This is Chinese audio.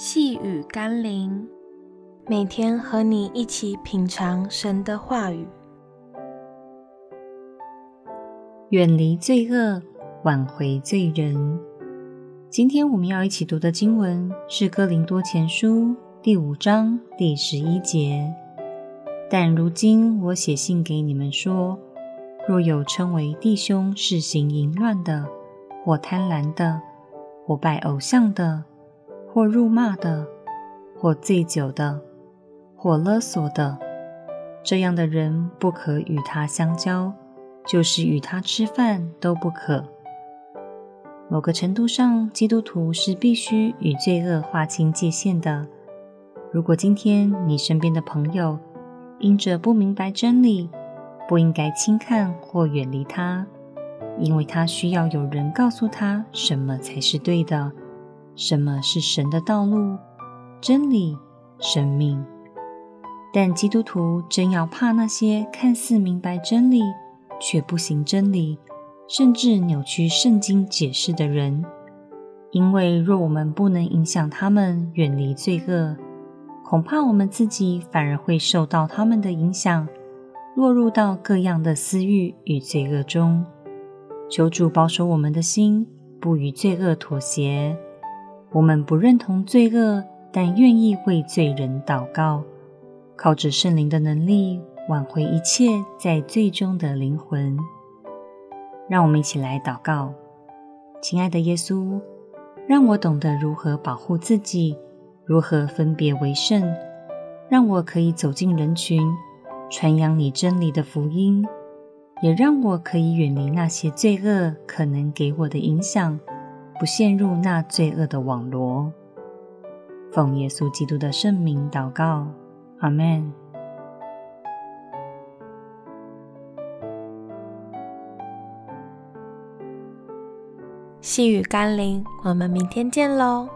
细雨甘霖，每天和你一起品尝神的话语，远离罪恶，挽回罪人。今天我们要一起读的经文是《哥林多前书》第五章第十一节。但如今我写信给你们说，若有称为弟兄是行淫乱的，或贪婪的，或拜偶像的，或辱骂的，或醉酒的，或勒索的，这样的人不可与他相交，就是与他吃饭都不可。某个程度上，基督徒是必须与罪恶划清界限的。如果今天你身边的朋友因着不明白真理，不应该轻看或远离他，因为他需要有人告诉他什么才是对的。什么是神的道路、真理、生命？但基督徒真要怕那些看似明白真理却不行真理，甚至扭曲圣经解释的人，因为若我们不能影响他们远离罪恶，恐怕我们自己反而会受到他们的影响，落入到各样的私欲与罪恶中。求主保守我们的心，不与罪恶妥协。我们不认同罪恶，但愿意为罪人祷告，靠着圣灵的能力挽回一切在罪中的灵魂。让我们一起来祷告，亲爱的耶稣，让我懂得如何保护自己，如何分别为圣，让我可以走进人群，传扬你真理的福音，也让我可以远离那些罪恶可能给我的影响。不陷入那罪恶的网罗。奉耶稣基督的圣名祷告，阿门。细雨甘霖，我们明天见喽。